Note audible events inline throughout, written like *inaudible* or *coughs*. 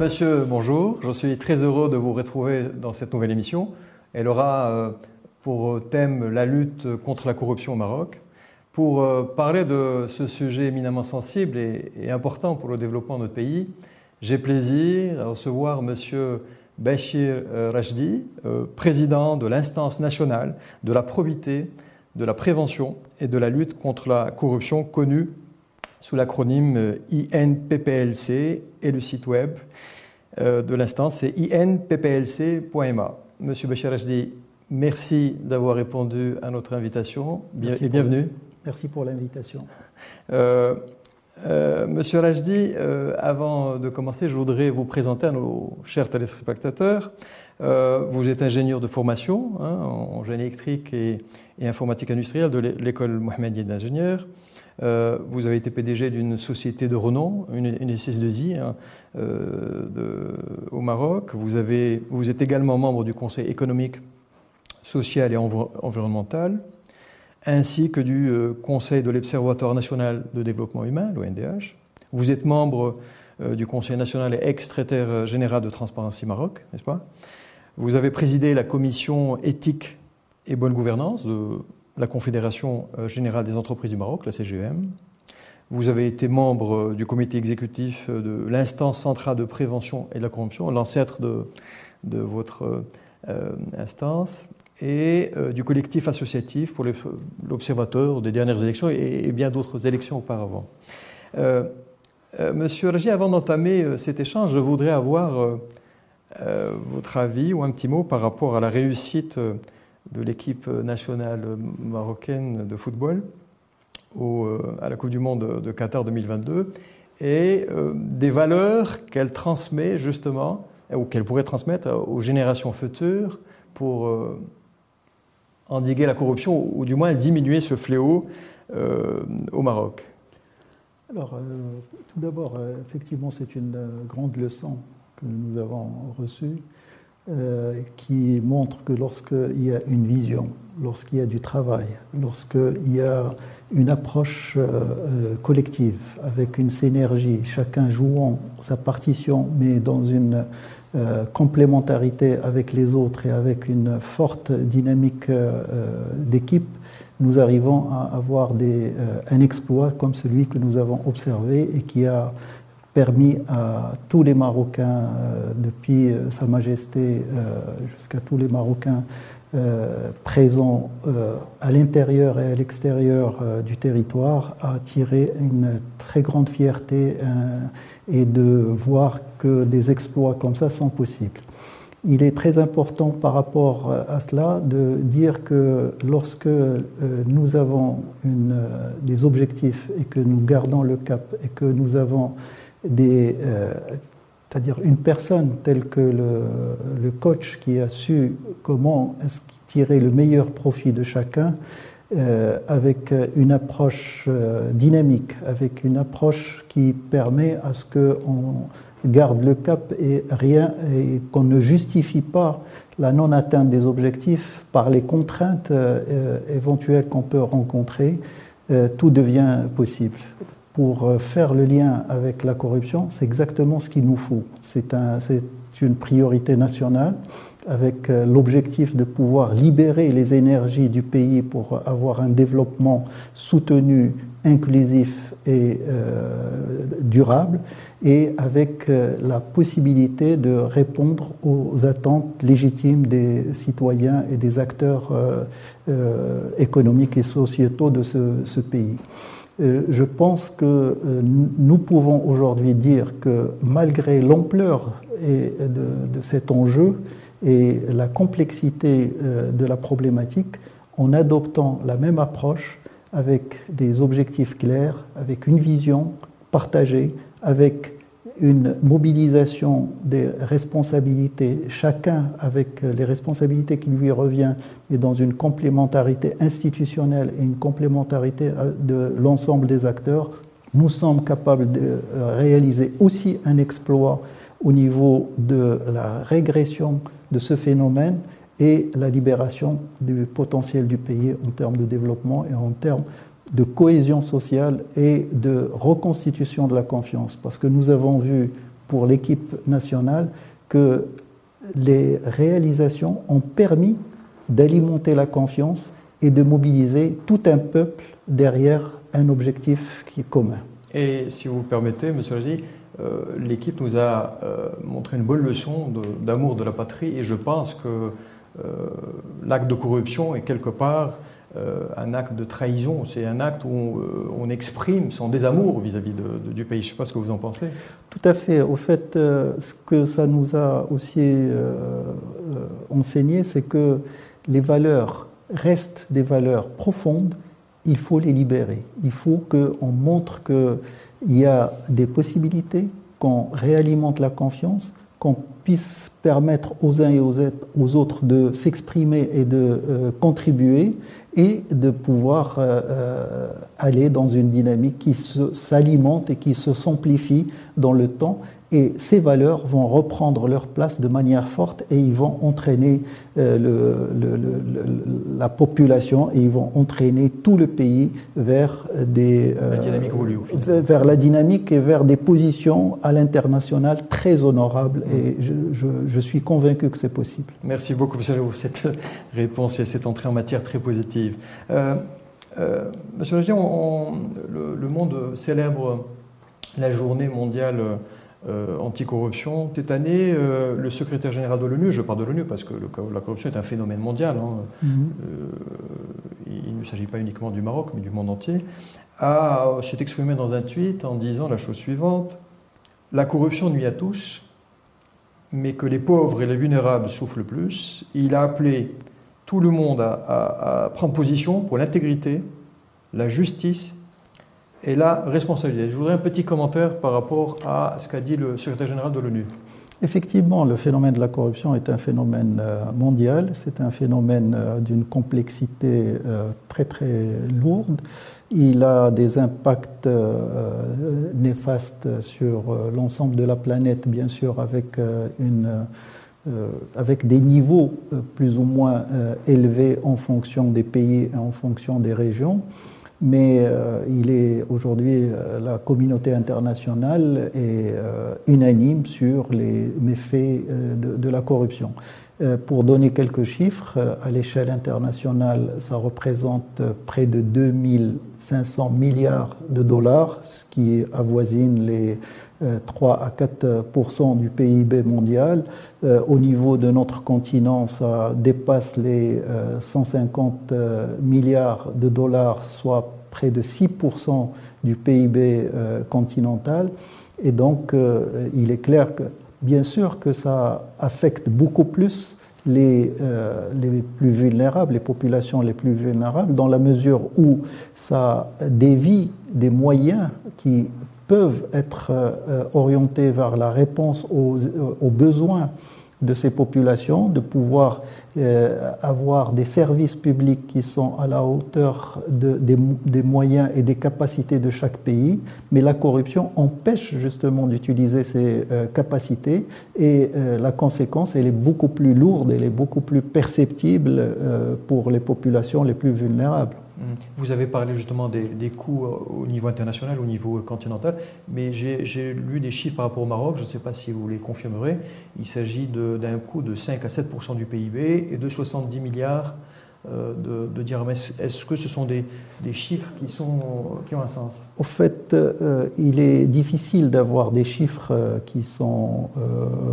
Monsieur, bonjour. Je suis très heureux de vous retrouver dans cette nouvelle émission. Elle aura euh, pour thème la lutte contre la corruption au Maroc. Pour euh, parler de ce sujet éminemment sensible et important pour le développement de notre pays, j'ai plaisir à recevoir Monsieur Bachir euh, Rajdi, président de l'instance nationale de la probité, de la prévention et de la lutte contre la corruption connue sous l'acronyme INPPLC et le site web de l'instance c'est inpplc.ma. Monsieur Bachir Rajdi, merci d'avoir répondu à notre invitation et bienvenue. Merci pour l'invitation. Euh, euh, monsieur Rajdi, euh, avant de commencer, je voudrais vous présenter à nos chers téléspectateurs. vous êtes ingénieur de formation hein, en génie électrique et, informatique industrielle de l'école Mohamedienne d'ingénieurs. Vous avez été PDG d'une société de renom, une, une SS2I hein, au Maroc. Vous, êtes également membre du Conseil économique, social et environnemental ainsi que du euh, Conseil de l'Observatoire national de développement humain, l'ONDH. Vous êtes membre euh, du Conseil national et ex-secrétaire général de Transparency Maroc, n'est-ce pas? Vous avez présidé la commission éthique et bonne gouvernance de la Confédération euh, générale des entreprises du Maroc, la CGM. Vous avez été membre du comité exécutif de l'instance centrale de prévention et de la corruption, l'ancêtre de, de, votre instance et euh, du collectif associatif pour l'Observateur des dernières élections et, bien d'autres élections auparavant. Euh, euh, Monsieur Régis, avant d'entamer cet échange, je voudrais avoir votre avis ou un petit mot par rapport à la réussite de l'équipe nationale marocaine de football au, à la Coupe du Monde de Qatar 2022 et des valeurs qu'elle transmet justement, ou qu'elle pourrait transmettre aux générations futures pour endiguer la corruption, ou du moins diminuer ce fléau euh, au Maroc. Alors, euh, tout d'abord, euh, effectivement, c'est une grande leçon que nous avons reçue, qui montre que lorsqu'il y a une vision, lorsqu'il y a du travail, lorsqu'il y a une approche collective, avec une synergie, chacun jouant sa partition, mais dans une euh, complémentarité avec les autres et avec une forte dynamique euh, d'équipe, nous arrivons à avoir euh, un exploit comme celui que nous avons observé et qui a permis à tous les Marocains, depuis Sa Majesté jusqu'à tous les Marocains présents à l'intérieur et à l'extérieur du territoire, à tirer une très grande fierté et de voir que des exploits comme ça sont possibles. Il est très important par rapport à cela de dire que lorsque euh, nous avons une, euh, des objectifs et que nous gardons le cap et que nous avons des, euh, c'est-à-dire une personne telle que le, coach qui a su comment tirer le meilleur profit de chacun, euh, avec une approche euh, dynamique, avec une approche qui permet à ce qu'on garde le cap et rien et qu'on ne justifie pas la non-atteinte des objectifs par les contraintes euh, éventuelles qu'on peut rencontrer, tout devient possible. Pour faire le lien avec la corruption, c'est exactement ce qu'il nous faut. C'est un, une priorité nationale avec euh, l'objectif de pouvoir libérer les énergies du pays pour avoir un développement soutenu, inclusif et euh, durable, et avec euh, la possibilité de répondre aux attentes légitimes des citoyens et des acteurs économiques et sociétaux de ce, pays. Je pense que nous pouvons aujourd'hui dire que malgré l'ampleur de, cet enjeu, et la complexité euh, de la problématique en adoptant la même approche avec des objectifs clairs, avec une vision partagée, avec une mobilisation des responsabilités, chacun avec les responsabilités qui lui reviennent, mais dans une complémentarité institutionnelle et une complémentarité euh, de l'ensemble des acteurs, nous sommes capables de euh, réaliser aussi un exploit au niveau de la régression de ce phénomène et la libération du potentiel du pays en termes de développement et en termes de cohésion sociale et de reconstitution de la confiance. Parce que nous avons vu pour l'équipe nationale que les réalisations ont permis d'alimenter la confiance et de mobiliser tout un peuple derrière un objectif qui est commun. Et si vous permettez, M. Raji, euh, l'équipe nous a euh, montré une bonne leçon d'amour de, la patrie et je pense que euh, l'acte de corruption est quelque part un acte de trahison, c'est un acte où on, exprime son désamour vis-à-vis du pays. Je ne sais pas ce que vous en pensez. Tout à fait. Au fait, ce que ça nous a aussi enseigné, c'est que les valeurs restent des valeurs profondes, il faut les libérer. Il faut qu'on montre qu'il y a des possibilités, qu'on réalimente la confiance, qu'on puisse permettre aux uns et aux autres de s'exprimer et de euh, contribuer et de pouvoir euh, euh, aller dans une dynamique qui s'alimente et qui se simplifie dans le temps et ces valeurs vont reprendre leur place de manière forte et ils vont entraîner euh, la population et ils vont entraîner tout le pays vers des la dynamique vers la dynamique et vers des positions à l'international très honorables et je, suis convaincu que c'est possible. Merci beaucoup M. pour cette réponse et cette entrée en matière très positive. Euh, euh, Monsieur le, le, monde célèbre la journée mondiale euh, anticorruption. Cette année, euh, le secrétaire général de l'ONU, je parle de l'ONU parce que la corruption est un phénomène mondial, hein, mhm. euh, il ne s'agit pas uniquement du Maroc, mais du monde entier, s'est exprimé dans un tweet en disant la chose suivante La corruption nuit à tous, mais que les pauvres et les vulnérables souffrent le plus. Il a appelé tout le monde à prendre position pour l'intégrité, la justice et la responsabilité. Je voudrais un petit commentaire par rapport à ce qu'a dit le secrétaire général de l'ONU. Effectivement, le phénomène de la corruption est un phénomène euh, mondial, c'est un phénomène euh, d'une complexité euh, très très lourde. Il a des impacts néfastes sur l'ensemble de la planète, bien sûr, avec, une, avec des niveaux plus ou moins élevés en fonction des pays et en fonction des régions mais euh, il est aujourd'hui euh, la communauté internationale est euh, unanime sur les méfaits de, la corruption. pour donner quelques chiffres, à l'échelle internationale, ça représente près de 2500 milliards de dollars, ce qui avoisine les 3 à 4% du PIB mondial. au niveau de notre continent, ça dépasse les 150 milliards de dollars, soit près de 6% du PIB euh, continental. Et donc, euh, il est clair que, bien sûr, que ça affecte beaucoup plus les, euh, les, plus vulnérables, les populations les plus vulnérables, dans la mesure où ça dévie des moyens qui peuvent être orientés vers la réponse aux, aux besoins de ces populations, de pouvoir euh, avoir des services publics qui sont à la hauteur de, des, moyens et des capacités de chaque pays, mais la corruption empêche justement d'utiliser ces euh, capacités et euh, la conséquence, elle est beaucoup plus lourde, elle est beaucoup plus perceptible pour les populations les plus vulnérables. Vous avez parlé justement des, coûts au niveau international, au niveau continental, mais j'ai lu des chiffres par rapport au Maroc, je ne sais pas si vous les confirmerez. Il s'agit d'un coût de 5 à 7% du PIB et de 70 milliards euh, de, dirhams. Est-ce que ce sont des, chiffres qui, sont, qui ont un sens? Au fait, euh, il est difficile d'avoir des chiffres euh, qui sont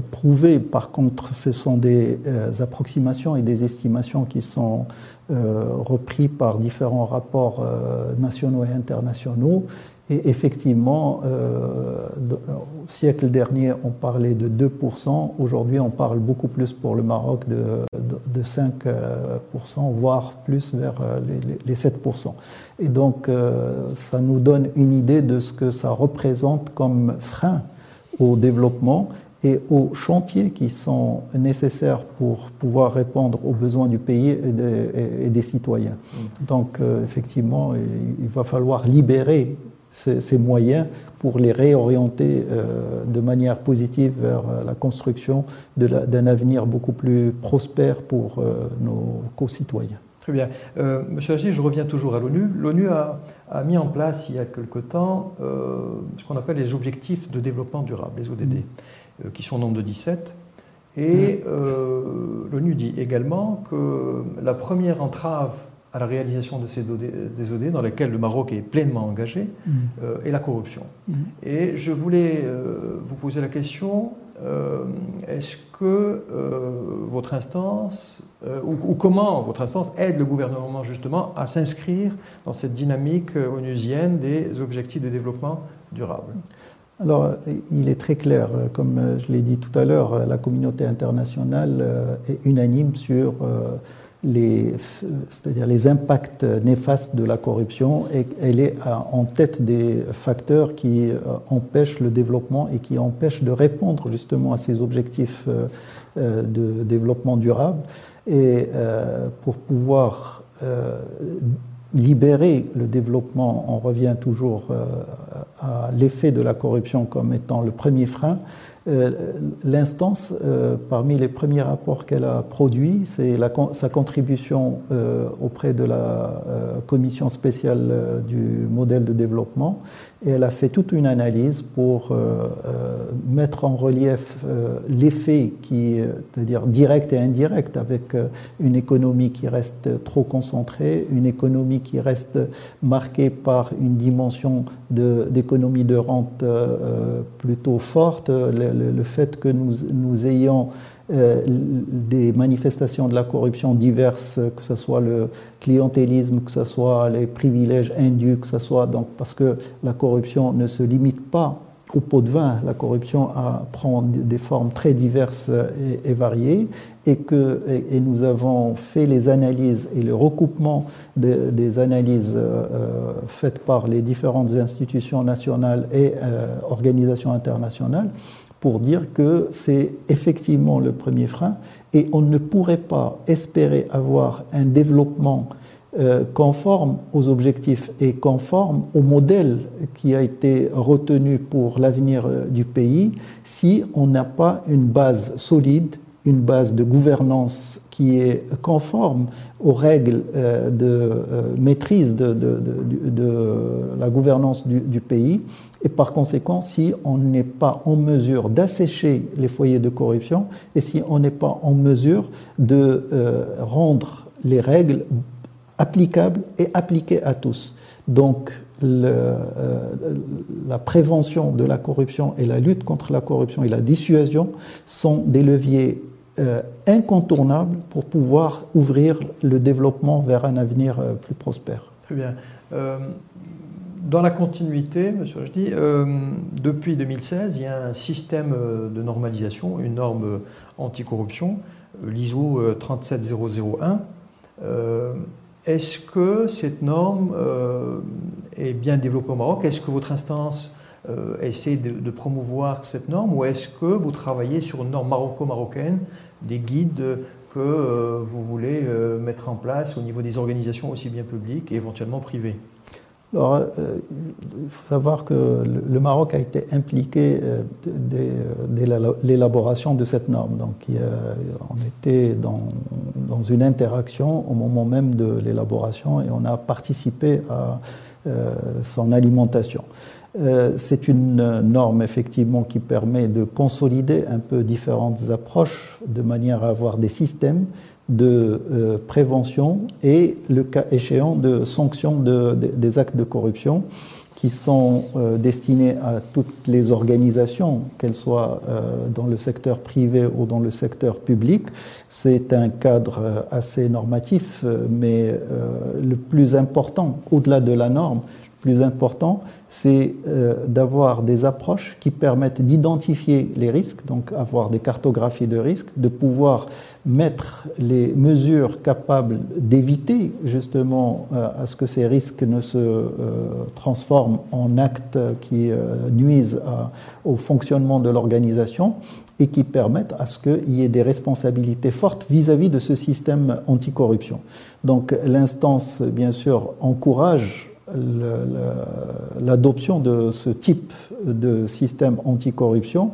prouvés. Par contre, ce sont des approximations et des estimations qui sont repris par différents rapports nationaux et internationaux et effectivement, euh, au siècle dernier, on parlait de 2%. Aujourd'hui, on parle beaucoup plus pour le Maroc de, de, 5%, voire plus vers euh, les, 7%. Et donc, euh, ça nous donne une idée de ce que ça représente comme frein au développement et aux chantiers qui sont nécessaires pour pouvoir répondre aux besoins du pays et, des citoyens. Mmh. Donc, effectivement, il va falloir libérer ces, moyens pour les réorienter euh, de manière positive vers euh, la construction d'un avenir beaucoup plus prospère pour euh, nos concitoyens. Très bien. Monsieur Agis, je reviens toujours à l'ONU. L'ONU a, a mis en place il y a quelque temps ce qu'on appelle les objectifs de développement durable, les ODD, mm. qui sont au nombre de 17. Et l'ONU dit également que la première entrave à la réalisation de ces des OD dans lesquels le Maroc est pleinement engagé mm. euh, est la corruption. Mm. Et je voulais euh, vous poser la question, euh, est-ce que votre instance, ou, comment votre instance aide le gouvernement justement à s'inscrire dans cette dynamique onusienne des objectifs de développement durable? Alors, il est très clair, comme je l'ai dit tout à l'heure, la communauté internationale est unanime sur c'est-à-dire les impacts néfastes de la corruption et elle est en tête des facteurs qui euh, empêchent le développement et qui empêchent de répondre justement à ces objectifs euh, euh, de développement durable. Et pour pouvoir libérer le développement, on revient toujours à l'effet de la corruption comme étant le premier frein. Euh, l'instance, euh, parmi les premiers rapports qu'elle a produits, c'est sa contribution euh, auprès de la commission spéciale du modèle de développement et elle a fait toute une analyse pour euh, euh, mettre en relief euh, l'effet qui, c'est-à-dire direct et indirect, avec une économie qui reste trop concentrée, une économie qui reste marquée par une dimension d'économie de, rente plutôt forte, le, fait que nous ayons euh, des manifestations de la corruption diverses, que ce soit le clientélisme, que ce soit les privilèges indus, que ce soit donc parce que la corruption ne se limite pas au pot de vin, la corruption prend des formes très diverses et, variées, et que et, nous avons fait les analyses et le recoupement des analyses euh, faites par les différentes institutions nationales et euh, organisations internationales pour dire que c'est effectivement le premier frein et on ne pourrait pas espérer avoir un développement euh, conforme aux objectifs et conforme au modèle qui a été retenu pour l'avenir euh, du pays si on n'a pas une base solide, une base de gouvernance qui est conforme aux règles euh, de maîtrise de, la gouvernance du pays et par conséquent, si on n'est pas en mesure d'assécher les foyers de corruption et si on n'est pas en mesure de euh, rendre les règles applicables et appliquées à tous. Donc, euh, la prévention de la corruption et la lutte contre la corruption et la dissuasion sont des leviers euh, incontournables pour pouvoir ouvrir le développement vers un avenir plus prospère. Très bien. Dans la continuité, monsieur Rajdi, euh, depuis 2016, il y a un système euh, de normalisation, une norme euh, anticorruption, l'ISO 37001. Est-ce que cette norme est bien développée au Maroc? Est-ce que votre instance essaie de, promouvoir cette norme ou est-ce que vous travaillez sur une norme maroco-marocaine, des guides que vous voulez mettre en place au niveau des organisations aussi bien publiques et éventuellement privées alors, euh, il faut savoir que le Maroc a été impliqué euh, dès, l'élaboration de cette norme. Donc, on était dans, une interaction au moment même de l'élaboration et on a participé à euh, son alimentation. C'est une norme effectivement qui permet de consolider un peu différentes approches de manière à avoir des systèmes de euh, prévention et, le cas échéant, de sanction des actes de corruption qui sont euh, destinés à toutes les organisations, qu'elles soient euh, dans le secteur privé ou dans le secteur public. C'est un cadre assez normatif, mais le plus important, au-delà de la norme, le plus important, c'est euh, d'avoir des approches qui permettent d'identifier les risques, donc avoir des cartographies de risques, de pouvoir mettre les mesures capables d'éviter justement euh, à ce que ces risques ne se euh, transforment en actes qui nuisent au fonctionnement de l'organisation et qui permettent à ce qu'il y ait des responsabilités fortes vis-à-vis -vis de ce système anticorruption. Donc l'instance, bien sûr, encourage l'adoption de ce type de système anticorruption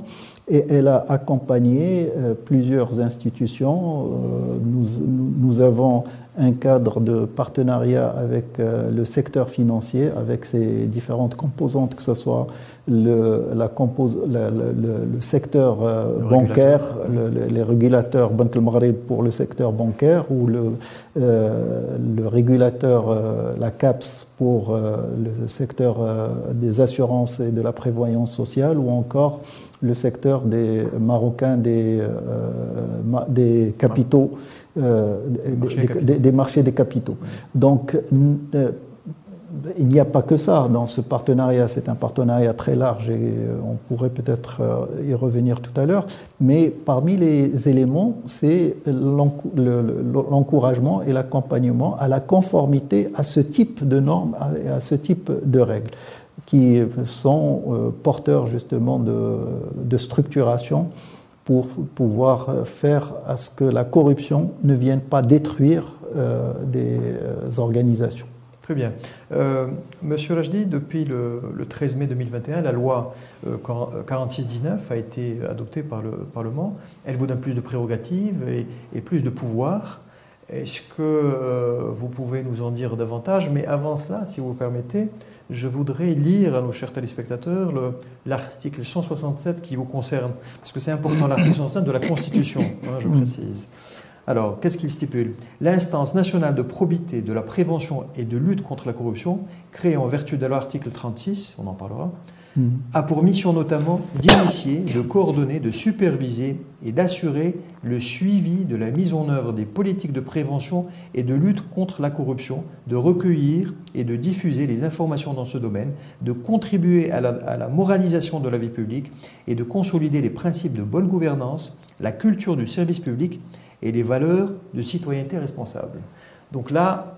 et elle a accompagné euh, plusieurs institutions. Euh, nous, nous avons un cadre de partenariat avec euh, le secteur financier, avec ses différentes composantes, que ce soit le, la le, secteur euh, bancaire, les régulateurs Banque pour le secteur bancaire ou le, le régulateur, la CAPS pour le secteur des assurances et de la prévoyance sociale ou encore le secteur des Marocains des, des capitaux euh, des, marchés des capitaux. Donc, euh, il n'y a pas que ça dans ce partenariat. C'est un partenariat très large et euh, on pourrait peut-être y revenir tout à l'heure. Mais parmi les éléments, c'est l'encouragement et l'accompagnement à la conformité à ce type de normes et à ce type de règles qui sont porteurs justement de, de structuration pour pouvoir euh, faire à ce que la corruption ne vienne pas détruire euh, des euh, organisations. Très bien. Monsieur Rajdi, depuis le, 13 mai 2021, la loi 4619 a été adoptée par le Parlement. Elle vous donne plus de prérogatives et, et plus de pouvoirs. Est-ce que vous pouvez nous en dire davantage? Mais avant cela, si vous permettez, je voudrais lire à nos chers téléspectateurs l'article 167 qui vous concerne, parce que c'est important, l'article 167 de la Constitution, hein, je précise. Alors, qu'est-ce qu'il stipule? L'instance nationale de probité, de la prévention et de lutte contre la corruption, créée en vertu de l'article 36, on en parlera, a pour mission notamment d'initier, de coordonner, de superviser et d'assurer le suivi de la mise en œuvre des politiques de prévention et de lutte contre la corruption, de recueillir et de diffuser les informations dans ce domaine, de contribuer à la, moralisation de la vie publique et de consolider les principes de bonne gouvernance, la culture du service public et les valeurs de citoyenneté responsable. Donc là,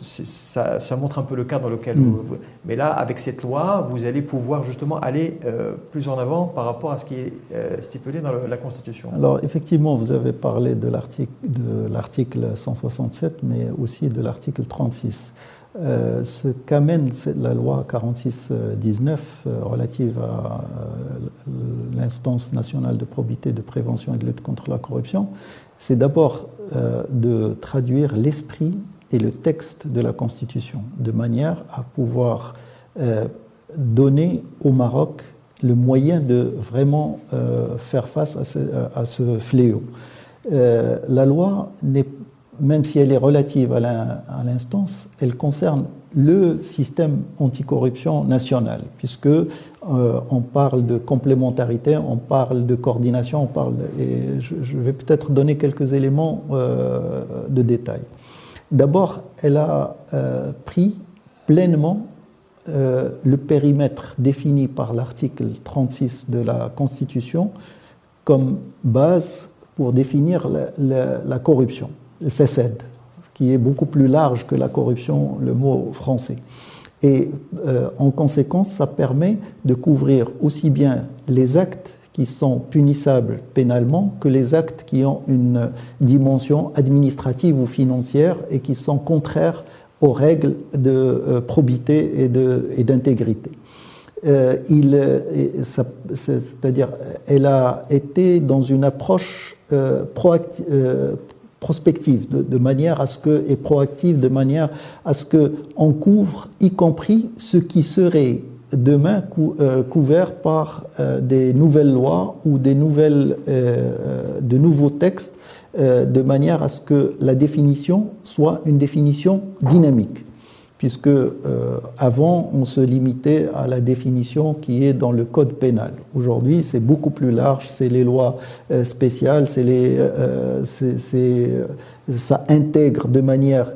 ça, montre un peu le cadre dans lequel mm. vous, Mais là, avec cette loi, vous allez pouvoir justement aller euh, plus en avant par rapport à ce qui est euh, stipulé dans la Constitution. Alors effectivement, vous avez parlé de l'article 167, mais aussi de l'article 36. Euh, ce qu'amène la loi 46-19 relative à l'instance nationale de probité, de prévention et de lutte contre la corruption, c'est d'abord de traduire l'esprit et le texte de la Constitution, de manière à pouvoir euh, donner au Maroc le moyen de vraiment euh, faire face à ce, fléau. la loi, même si elle est relative à l'instance, elle concerne le système anticorruption national, puisque euh, on parle de complémentarité, on parle de coordination, on parle et je, vais peut-être donner quelques éléments euh, de détail. D'abord, elle a euh, pris pleinement le périmètre défini par l'article 36 de la Constitution comme base pour définir la, la corruption, le FESED, qui est beaucoup plus large que la corruption, le mot français. Et euh, en conséquence, ça permet de couvrir aussi bien les actes qui sont punissables pénalement que les actes qui ont une dimension administrative ou financière et qui sont contraires aux règles de euh, probité et d'intégrité. Euh, c'est-à-dire, elle a été dans une approche proactive prospective, de, manière à ce que, et proactive, de manière à ce qu'on couvre, y compris ce qui serait demain euh, couvert par euh, des nouvelles lois ou des nouvelles, euh, de nouveaux textes, de manière à ce que la définition soit une définition dynamique puisque euh, avant on se limitait à la définition qui est dans le code pénal. Aujourd'hui, c'est beaucoup plus large, c'est les lois euh, spéciales, c'est les, euh, ça intègre de manière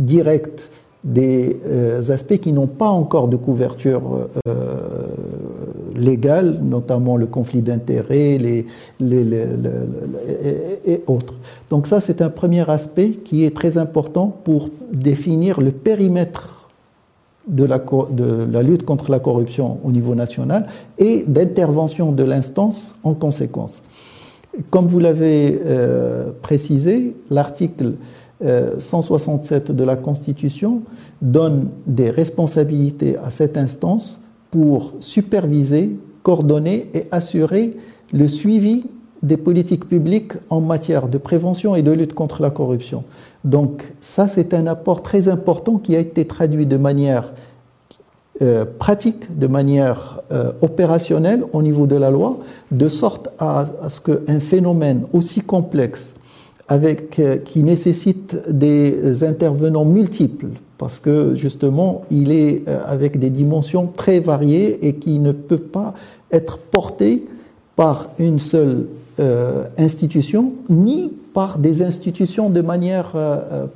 directe des aspects qui n'ont pas encore de couverture légales, notamment le conflit d'intérêts et, autres. Donc ça, c'est un premier aspect qui est très important pour définir le périmètre de la, de la lutte contre la corruption au niveau national et d'intervention de l'instance en conséquence. Comme vous l'avez euh, précisé, l'article 167 euh, de la Constitution donne des responsabilités à cette instance pour superviser, coordonner et assurer le suivi des politiques publiques en matière de prévention et de lutte contre la corruption. Donc ça, c'est un apport très important qui a été traduit de manière euh, pratique, de manière euh, opérationnelle au niveau de la loi, de sorte à, ce qu'un phénomène aussi complexe, euh, qui nécessite des intervenants multiples, parce que justement, il est avec des dimensions très variées et qui ne peut pas être porté par une seule institution, ni par des institutions de manière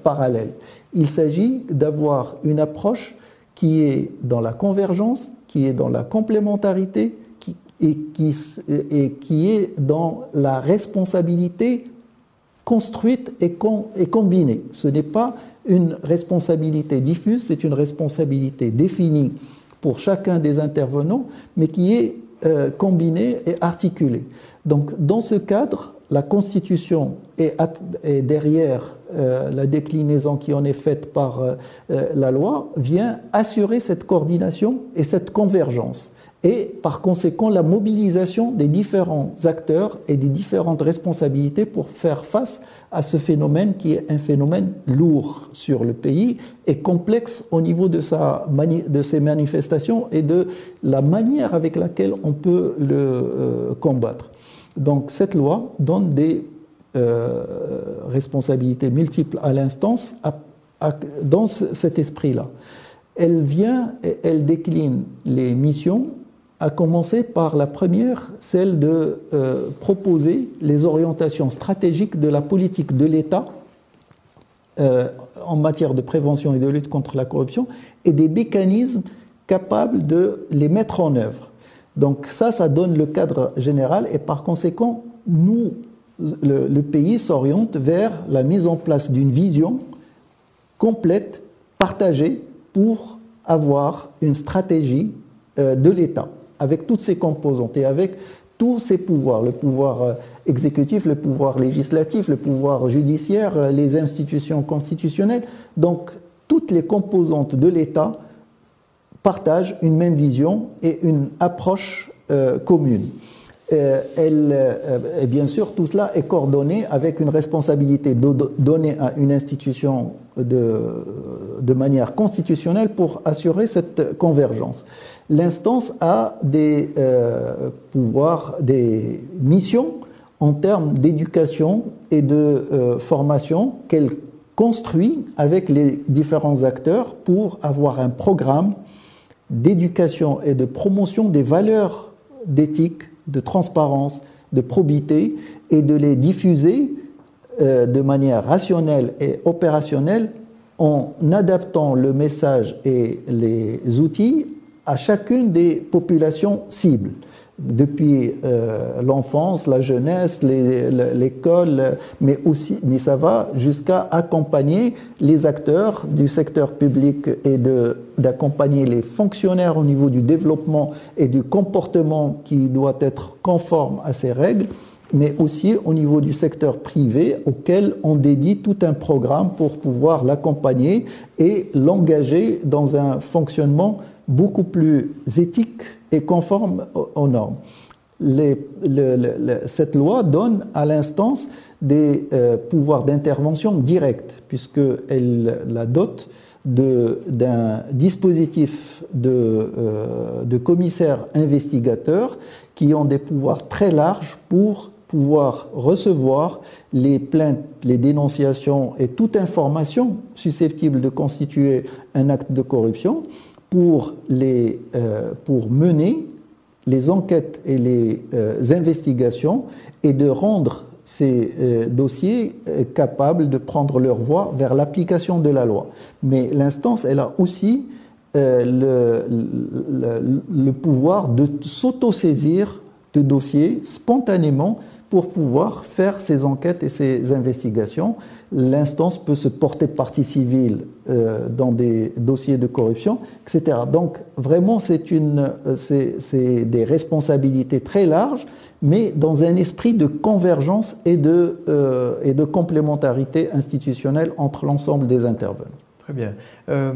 parallèle. Il s'agit d'avoir une approche qui est dans la convergence, qui est dans la complémentarité qui, et, qui, et qui est dans la responsabilité construite et, et combinée. Ce n'est pas une responsabilité diffuse, c'est une responsabilité définie pour chacun des intervenants, mais qui est euh, combinée et articulée. Donc, dans ce cadre, la Constitution est, derrière euh, la déclinaison qui en est faite par euh, la loi, vient assurer cette coordination et cette convergence. Et par conséquent, la mobilisation des différents acteurs et des différentes responsabilités pour faire face à ce phénomène qui est un phénomène lourd sur le pays et complexe au niveau de, sa de ses manifestations et de la manière avec laquelle on peut le combattre. Donc cette loi donne des euh, responsabilités multiples à l'instance dans cet esprit-là. Elle vient et elle décline les missions, à commencer par la première, celle de euh, proposer les orientations stratégiques de la politique de l'État euh, en matière de prévention et de lutte contre la corruption et des mécanismes capables de les mettre en œuvre. Donc ça, ça donne le cadre général et par conséquent, nous, le, pays s'oriente vers la mise en place d'une vision complète, partagée, pour avoir une stratégie euh, de l'État, avec toutes ses composantes et avec tous ses pouvoirs, le pouvoir euh, exécutif, le pouvoir législatif, le pouvoir judiciaire, euh, les institutions constitutionnelles. Donc toutes les composantes de l'État partagent une même vision et une approche euh, commune. Bien sûr, tout cela est coordonné avec une responsabilité donnée à une institution de manière constitutionnelle pour assurer cette convergence. L'instance a des pouvoirs, des missions en termes d'éducation et de formation qu'elle construit avec les différents acteurs pour avoir un programme d'éducation et de promotion des valeurs d'éthique, de transparence, de probité, et de les diffuser euh, de manière rationnelle et opérationnelle en adaptant le message et les outils à chacune des populations cibles. Depuis euh, l'enfance, la jeunesse, l'école, mais aussi, mais ça va jusqu'à accompagner les acteurs du secteur public et d'accompagner les fonctionnaires au niveau du développement et du comportement qui doit être conforme à ces règles, mais aussi au niveau du secteur privé auquel on dédie tout un programme pour pouvoir l'accompagner et l'engager dans un fonctionnement beaucoup plus éthique et conforme aux normes. cette loi donne à l'instance des euh, pouvoirs d'intervention directs, puisqu'elle la dote d'un dispositif de, euh, de commissaires investigateurs qui ont des pouvoirs très larges pour pouvoir recevoir les plaintes, les dénonciations et toute information susceptible de constituer un acte de corruption pour, les, euh, pour mener les enquêtes et les euh, investigations et de rendre ces euh, dossiers capables de prendre leur voie vers l'application de la loi. Mais l'instance, elle a aussi le, le, pouvoir de s'autosaisir de dossiers spontanément pour pouvoir faire ces enquêtes et ces investigations. L'instance peut se porter partie civile euh, dans des dossiers de corruption, etc. Donc vraiment, c'est une, c'est des responsabilités très larges, mais dans un esprit de convergence et de, euh, et de complémentarité institutionnelle entre l'ensemble des intervenants. Très bien. Euh,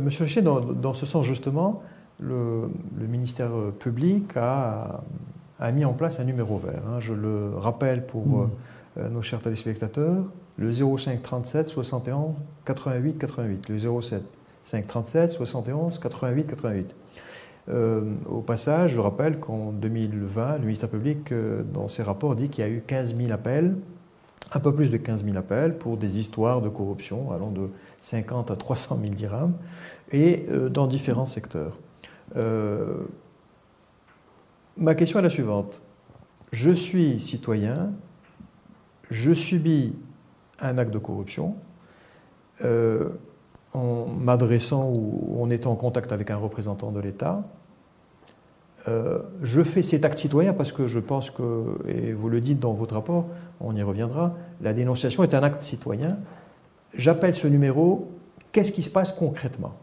Monsieur Richer, dans, dans, ce sens justement, le, le ministère public a a mis en place un numéro vert. Hein. Je le rappelle pour mmh. euh, nos chers téléspectateurs, le 05 37 71 88 88, le 07 5 37 71 88 88. au passage, je rappelle qu'en 2020, le ministère public, dans ses rapports, dit qu'il y a eu 15 000 appels, un peu plus de 15 000 appels pour des histoires de corruption allant de 50 à 300 000 dirhams, et dans différents secteurs. Ma question est la suivante. Je suis citoyen, je subis un acte de corruption euh, en m'adressant ou en étant en contact avec un représentant de l'État. Euh, je fais cet acte citoyen parce que je pense que, et vous le dites dans votre rapport, on y reviendra, la dénonciation est un acte citoyen. J'appelle ce numéro, qu'est-ce qui se passe concrètement?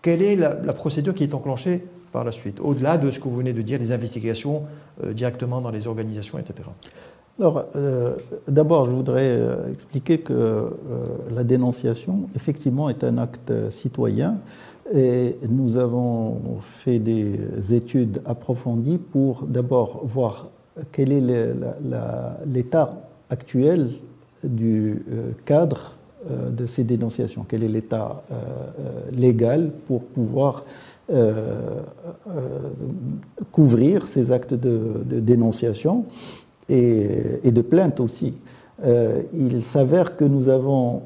Quelle est la procédure qui est enclenchée par la suite, au-delà de ce que vous venez de dire, les investigations euh, directement dans les organisations, etc. Alors, euh, d'abord, je voudrais euh, expliquer que la dénonciation, effectivement, est un acte citoyen et nous avons fait des études approfondies pour d'abord voir quel est l'état actuel du cadre de ces dénonciations, quel est l'état légal pour pouvoir euh, euh, couvrir ces actes de, dénonciation et, de plainte aussi. Euh, il s'avère que nous avons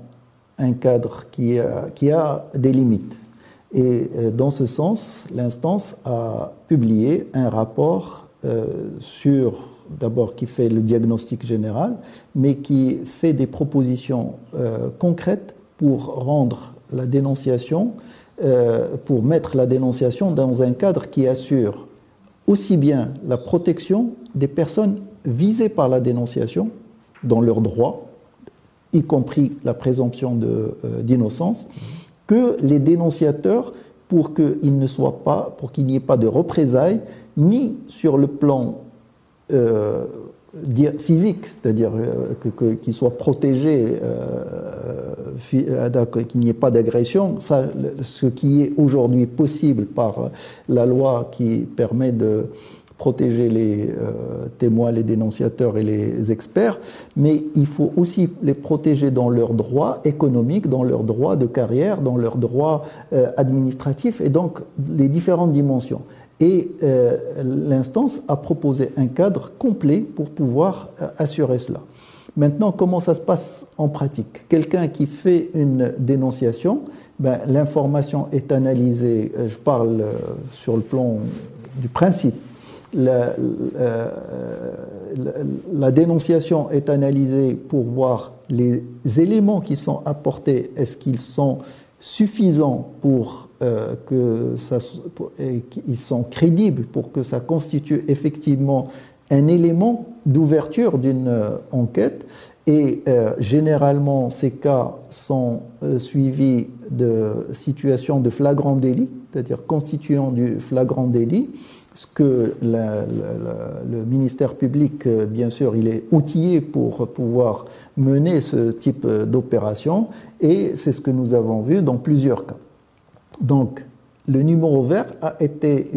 un cadre qui a, des limites. Et dans ce sens, l'instance a publié un rapport sur, d'abord, qui fait le diagnostic général, mais qui fait des propositions concrètes pour rendre la dénonciation euh, pour mettre la dénonciation dans un cadre qui assure aussi bien la protection des personnes visées par la dénonciation dans leurs droits, y compris la présomption euh, d'innocence, que les dénonciateurs pour qu'il ne soit pas, pour qu'il n'y ait pas de représailles, ni sur le plan euh, physique, c'est-à-dire euh, qu'il soit protégé, euh, euh, qu'il n'y ait pas d'agression, ce qui est aujourd'hui possible par la loi qui permet de protéger les témoins, les dénonciateurs et les experts, mais il faut aussi les protéger dans leurs droits économiques, dans leurs droits de carrière, dans leurs droits administratifs et donc les différentes dimensions. Et euh, l'instance a proposé un cadre complet pour pouvoir euh, assurer cela. Maintenant, comment ça se passe en pratique? Quelqu'un qui fait une dénonciation, ben, l'information est analysée, euh, je parle sur le plan du principe, la, la, dénonciation est analysée pour voir les éléments qui sont apportés, est-ce qu'ils sont suffisants pour euh, que ça, qu'ils sont crédibles pour que ça constitue effectivement un élément d'ouverture d'une euh, enquête? Et euh, généralement, ces cas sont suivis de situations de flagrant délit, c'est-à-dire constituant du flagrant délit, ce que le ministère public, bien sûr, il est outillé pour pouvoir mener ce type d'opération, et c'est ce que nous avons vu dans plusieurs cas. Donc, le numéro vert a été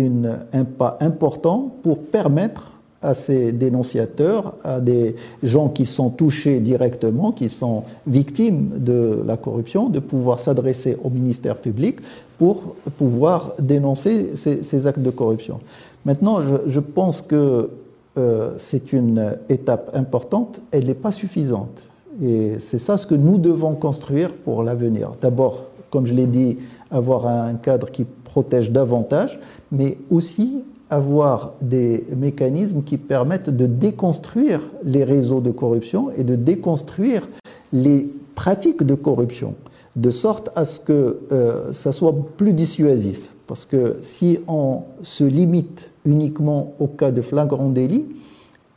un pas important pour permettre à ces dénonciateurs, à des gens qui sont touchés directement, qui sont victimes de la corruption, de pouvoir s'adresser au ministère public pour pouvoir dénoncer ces, actes de corruption. Maintenant, je, pense que euh, c'est une étape importante, elle n'est pas suffisante. Et c'est ça ce que nous devons construire pour l'avenir. D'abord, comme je l'ai dit, avoir un cadre qui protège davantage, mais aussi avoir des mécanismes qui permettent de déconstruire les réseaux de corruption et de déconstruire les pratiques de corruption, de sorte à ce que euh, ça soit plus dissuasif. Parce que si on se limite uniquement au cas de flagrant délit,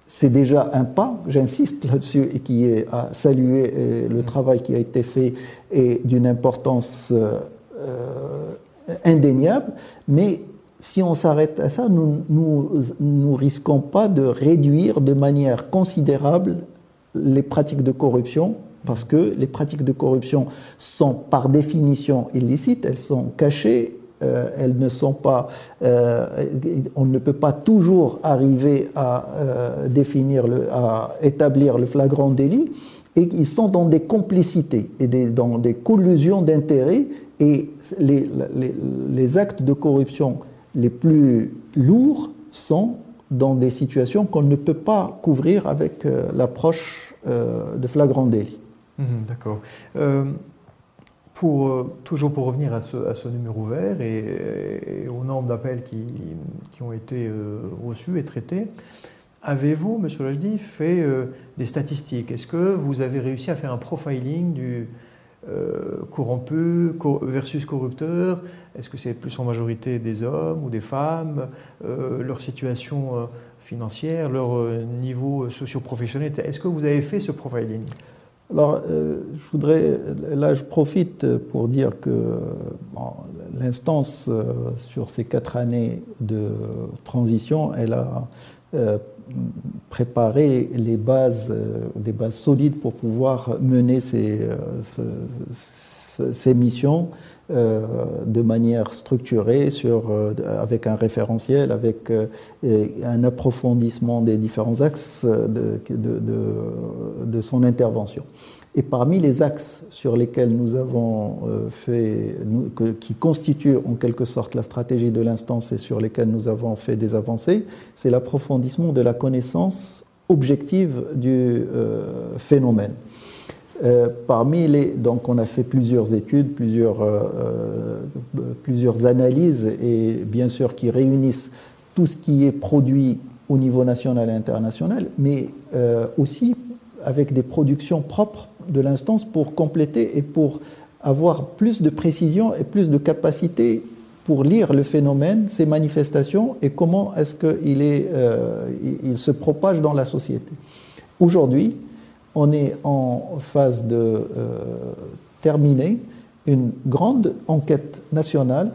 c'est déjà un pas, j'insiste là-dessus, et qui est à saluer le travail qui a été fait est d'une importance euh, euh, indéniable, mais si on s'arrête à ça, nous ne risquons pas de réduire de manière considérable les pratiques de corruption, parce que les pratiques de corruption sont par définition illicites, elles sont cachées, elles ne sont pas, on ne peut pas toujours arriver à définir, le, à établir le flagrant délit, et ils sont dans des complicités et dans des collusions d'intérêts, et les, actes de corruption les plus lourds sont dans des situations qu'on ne peut pas couvrir avec euh, l'approche euh, de flagrant délit. Mhm, d'accord. Euh, pour, toujours pour revenir à ce, numéro vert et, au nombre d'appels qui, ont été reçus et traités, avez-vous, Monsieur Lajdi, fait des statistiques? Est-ce que vous avez réussi à faire un profiling du, euh, corrompus versus corrupteurs Est-ce que c'est plus en majorité des hommes ou des femmes? Euh, Leur situation euh, financière, leur niveau socio-professionnel Est-ce que vous avez fait ce profiling? Alors, je voudrais, là, je profite pour dire que l'instance, sur ces quatre années de transition, elle a préparer les bases, euh, des bases solides pour pouvoir mener ces, euh, missions. euh, de manière structurée, sur, avec un référentiel, avec un approfondissement des différents axes de, son intervention. Et parmi les axes sur lesquels nous avons euh, fait, qui constituent en quelque sorte la stratégie de l'instance et sur lesquels nous avons fait des avancées, c'est l'approfondissement de la connaissance objective du euh, phénomène. Euh, parmi les, donc on a fait plusieurs études, plusieurs, plusieurs analyses et bien sûr qui réunissent tout ce qui est produit au niveau national et international, mais aussi avec des productions propres de l'instance pour compléter et pour avoir plus de précision et plus de capacité pour lire le phénomène, ses manifestations et comment est-ce qu'il est, euh, il se propage dans la société. Aujourd'hui, on est en phase de euh, terminer une grande enquête nationale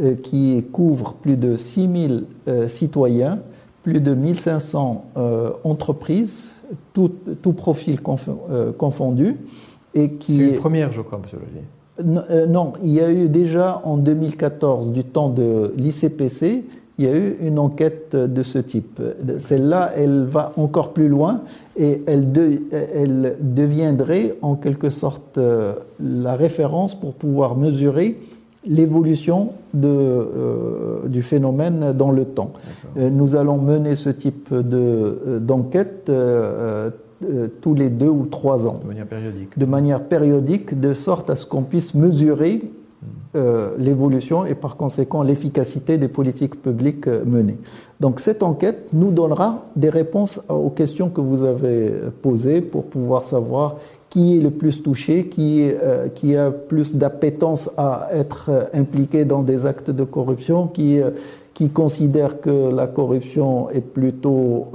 euh, qui couvre plus de 6000 citoyens, plus de 1500 entreprises, tout, tout profil euh, confondu. Et qui C'est une première, je crois, monsieur non, euh, non, il y a eu déjà en 2014, du temps de l'ICPC, il y a eu une enquête de ce type. Celle-là, elle va encore plus loin et elle, elle deviendrait en quelque sorte euh, la référence pour pouvoir mesurer l'évolution euh, du phénomène dans le temps. Euh, nous allons mener ce type euh, d'enquête tous les deux ou trois ans. De manière périodique. De manière périodique, de sorte à ce qu'on puisse mesurer hmm. l'évolution et par conséquent l'efficacité des politiques publiques menées. Donc cette enquête nous donnera des réponses aux questions que vous avez posées pour pouvoir savoir qui est le plus touché, qui, euh, a plus d'appétence à être euh, impliqué dans des actes de corruption, qui, euh, qui considère que la corruption est plutôt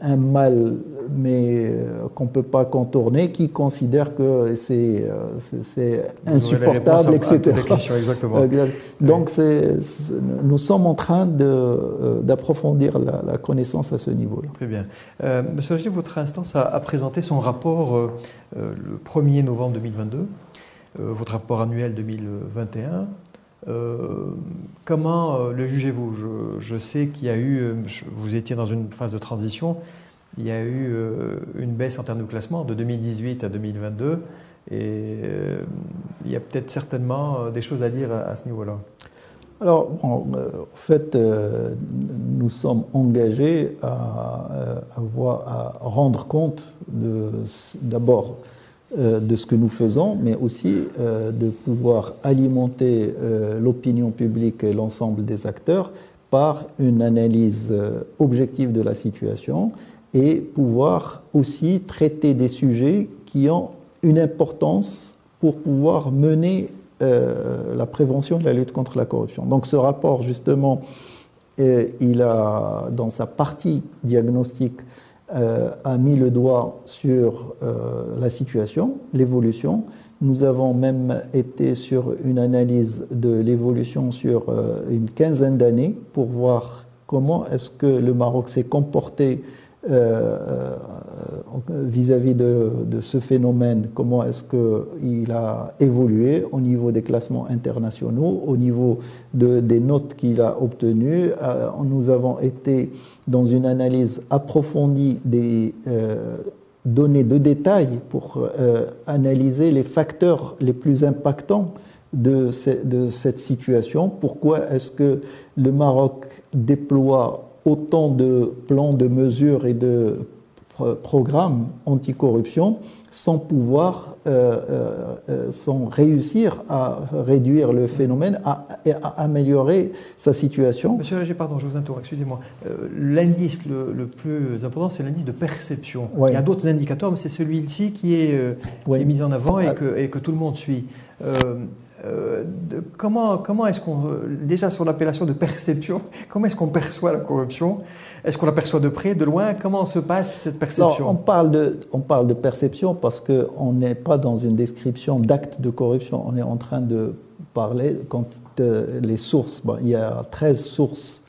un mal mais euh, qu'on ne peut pas contourner, qui considère que c'est euh, insupportable, etc. exactement. *laughs* Donc nous sommes en train euh, d'approfondir la, connaissance à ce niveau-là. Très bien. Monsieur Lagier, votre instance a, présenté son rapport le 1er novembre 2022, votre rapport annuel 2021. Comment le jugez-vous? Je, sais qu'il y a eu, vous étiez dans une phase de transition, il y a eu euh, une baisse en termes de classement de 2018 à 2022 et euh, il y a peut-être certainement euh, des choses à dire à, ce niveau-là. Alors, en fait, nous sommes engagés à rendre compte d'abord de, ce que nous faisons, mais aussi de pouvoir alimenter l'opinion publique et l'ensemble des acteurs par une analyse objective de la situation et pouvoir aussi traiter des sujets qui ont une importance pour pouvoir mener euh, la prévention de la lutte contre la corruption. Donc ce rapport, justement, euh, il a, dans sa partie diagnostique, euh, a mis le doigt sur la situation, l'évolution. Nous avons même été sur une analyse de l'évolution sur une quinzaine d'années pour voir comment est-ce que le Maroc s'est comporté vis-à-vis de, ce phénomène, comment est-ce qu'il a évolué au niveau des classements internationaux, au niveau des notes qu'il a obtenues. nous avons été dans une analyse approfondie des données de détail pour analyser les facteurs les plus impactants de, cette situation. Pourquoi est-ce que le Maroc déploie autant de plans de mesures et de programmes anticorruption sans pouvoir, euh, euh, euh, sans réussir à réduire le phénomène et à, améliorer sa situation. Monsieur Lager, pardon, je vous interromps, excusez-moi. l'indice le, plus important, c'est l'indice de perception. Il y a d'autres indicateurs, mais c'est celui-ci qui, est, mis en avant et ah. que, et que tout le monde suit. Euh, comment, comment est-ce qu'on, déjà sur l'appellation de perception, *laughs* comment est-ce qu'on perçoit la corruption? Est-ce qu'on la perçoit de près, de loin? Comment se passe cette perception? on, parle de, on parle de perception parce qu'on n'est pas dans une description d'acte de corruption. On est en train de parler quand euh, les sources, il y a 13 sources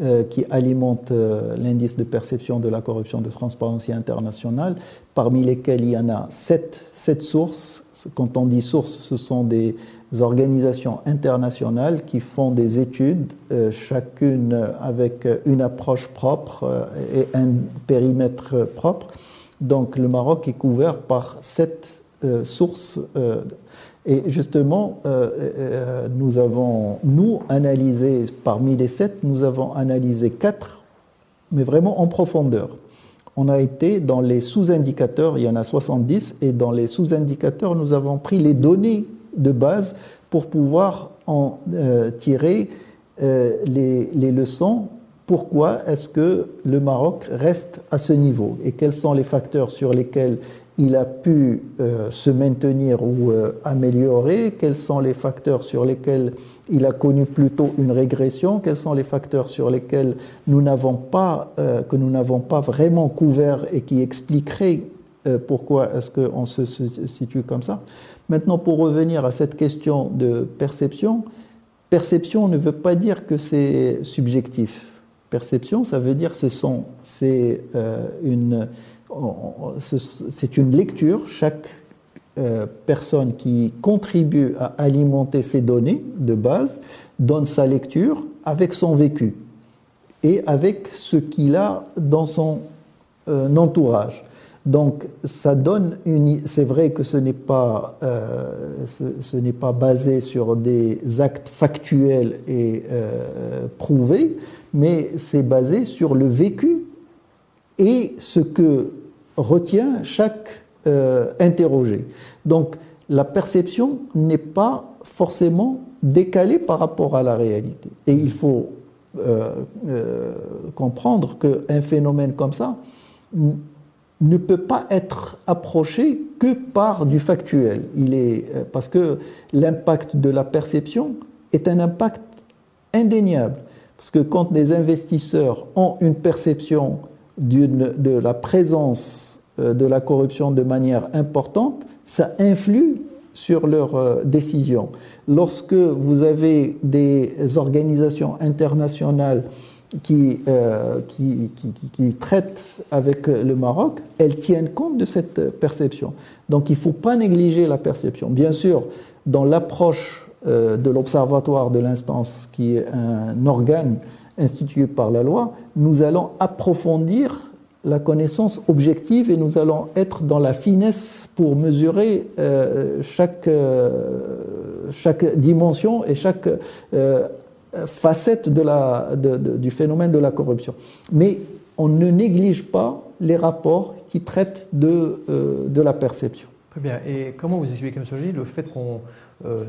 euh, qui alimentent l'indice de perception de la corruption de Transparency International, parmi lesquelles il y en a 7, 7 sources. Quand on dit sources, ce sont des organisations internationales qui font des études, euh, chacune avec une approche propre euh, et un périmètre propre. Donc le Maroc est couvert par sept euh, sources. et justement, nous avons, nous, analysé, parmi les sept, nous avons analysé quatre, mais vraiment en profondeur. On a été dans les sous-indicateurs, il y en a 70, et dans les sous-indicateurs, nous avons pris les données de base pour pouvoir en euh, tirer euh, les, leçons. Pourquoi est-ce que le Maroc reste à ce niveau et quels sont les facteurs sur lesquels il a pu euh, se maintenir ou améliorer, quels sont les facteurs sur lesquels il a connu plutôt une régression, quels sont les facteurs sur lesquels nous n'avons pas, que nous n'avons pas vraiment couvert et qui expliqueraient pourquoi est-ce qu'on se situe comme ça? Maintenant, pour revenir à cette question de perception, perception ne veut pas dire que c'est subjectif. Perception, ça veut dire que c'est euh, une lecture. Chaque euh, personne qui contribue à alimenter ces données de base donne sa lecture avec son vécu et avec ce qu'il a dans son euh, entourage. Donc, ça donne une. C'est vrai que ce n'est pas, euh, ce, n'est pas basé sur des actes factuels et euh, prouvés, mais c'est basé sur le vécu et ce que retient chaque euh, interrogé. Donc, la perception n'est pas forcément décalée par rapport à la réalité. Et il faut comprendre qu'un phénomène comme ça ne peut pas être approché que par du factuel. Il est, euh, parce que l'impact de la perception est un impact indéniable. Parce que quand des investisseurs ont une perception de la présence euh, de la corruption de manière importante, ça influe sur leurs euh, décisions. Lorsque vous avez des organisations internationales euh, qui, qui, qui, traitent avec le Maroc, elles tiennent compte de cette perception. Donc il ne faut pas négliger la perception. Bien sûr, dans l'approche euh, de l'Observatoire de l'instance, qui est un organe institué par la loi, nous allons approfondir la connaissance objective et nous allons être dans la finesse pour mesurer euh, chaque, chaque dimension et chaque facette de la, du phénomène de la corruption. Mais on ne néglige pas les rapports qui traitent de, euh, de la perception. Très bien. Et comment vous expliquez, M. Gilles, le fait qu'on euh,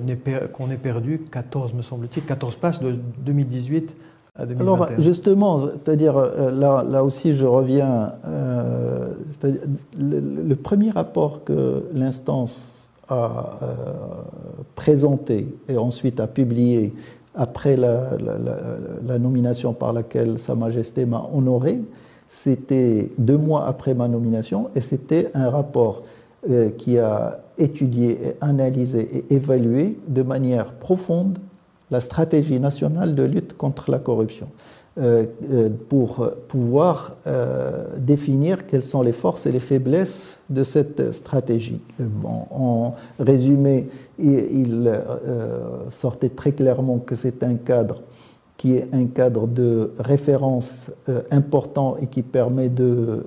qu'on ait perdu 14, me semble-t-il, 14 places de 2018 à 2021 Alors, justement, c'est-à-dire, euh, là, là aussi, je reviens. le, le, premier rapport que l'instance a présenté et ensuite a publié après la, nomination par laquelle Sa Majesté m'a honoré. C'était deux mois après ma nomination et c'était un rapport euh, qui a étudié, analysé et évalué de manière profonde la stratégie nationale de lutte contre la corruption. Pour pouvoir définir quelles sont les forces et les faiblesses de cette stratégie. en résumé, il sortait très clairement que c'est un cadre qui est un cadre de référence euh, important et qui permet de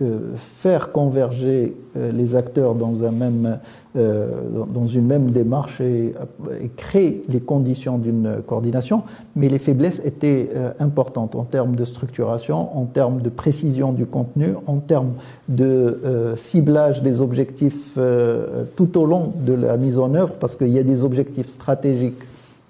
euh, faire converger euh, les acteurs dans, un même, dans une même démarche et, créer les conditions d'une coordination, mais les faiblesses étaient importantes en termes de structuration, en termes de précision du contenu, en termes de ciblage des objectifs tout au long de la mise en œuvre, parce qu'il y a des objectifs stratégiques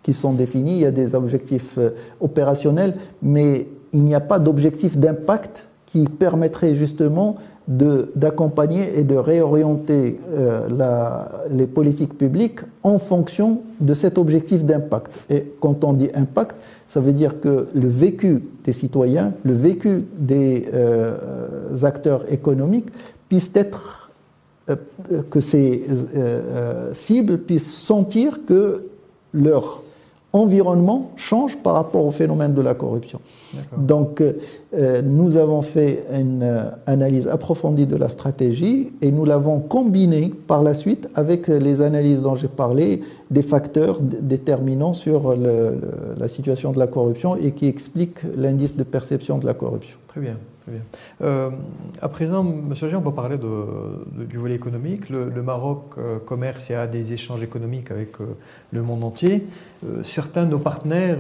qui sont définis, il y a des objectifs euh, opérationnels, mais il n'y a pas d'objectif d'impact qui permettrait justement d'accompagner et de réorienter euh, les politiques publiques en fonction de cet objectif d'impact. Et quand on dit impact, ça veut dire que le vécu des citoyens, le vécu des euh, acteurs économiques puisse être, que ces cibles puissent sentir que leur environnement change par rapport au phénomène de la corruption. Donc, euh, nous avons fait une euh, analyse approfondie de la stratégie et nous l'avons combinée par la suite avec les analyses dont j'ai parlé, des facteurs déterminants sur la situation de la corruption et qui expliquent l'indice de perception de la corruption. Très bien. Euh, à présent, M. G, on peut parler du volet économique. Le, Maroc euh, commerce et a des échanges économiques avec euh, le monde entier. certains de nos partenaires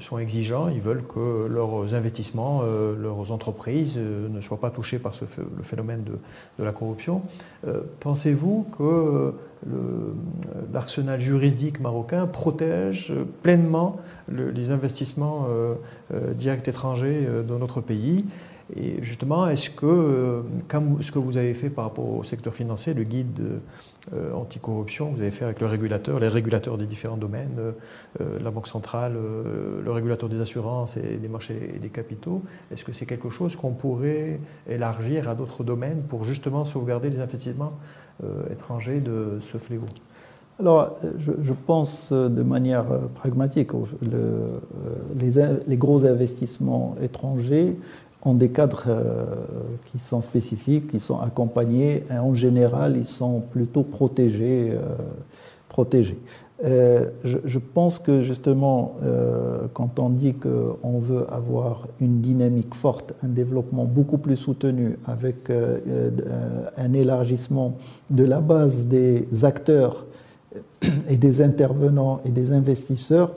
sont exigeants, ils veulent que leurs investissements, leurs entreprises ne soient pas touchés par ce, le phénomène de, la corruption. Pensez-vous que l'arsenal juridique marocain protège pleinement les investissements euh, euh, directs étrangers euh, dans notre pays? Et justement, est-ce que, comme ce que vous avez fait par rapport au secteur financier, le guide anticorruption, vous avez fait avec le régulateur, les régulateurs des différents domaines, la Banque centrale, le régulateur des assurances et des marchés et des capitaux, est-ce que c'est quelque chose qu'on pourrait élargir à d'autres domaines pour justement sauvegarder les investissements étrangers de ce fléau? Alors, je, pense euh, de manière euh, pragmatique, euh, les, gros investissements étrangers ont des cadres qui sont spécifiques, qui sont accompagnés, et en général, ils sont plutôt protégés. protégés. je, pense que justement, quand on dit qu'on veut avoir une dynamique forte, un développement beaucoup plus soutenu, avec un élargissement de la base des acteurs et des intervenants et des investisseurs,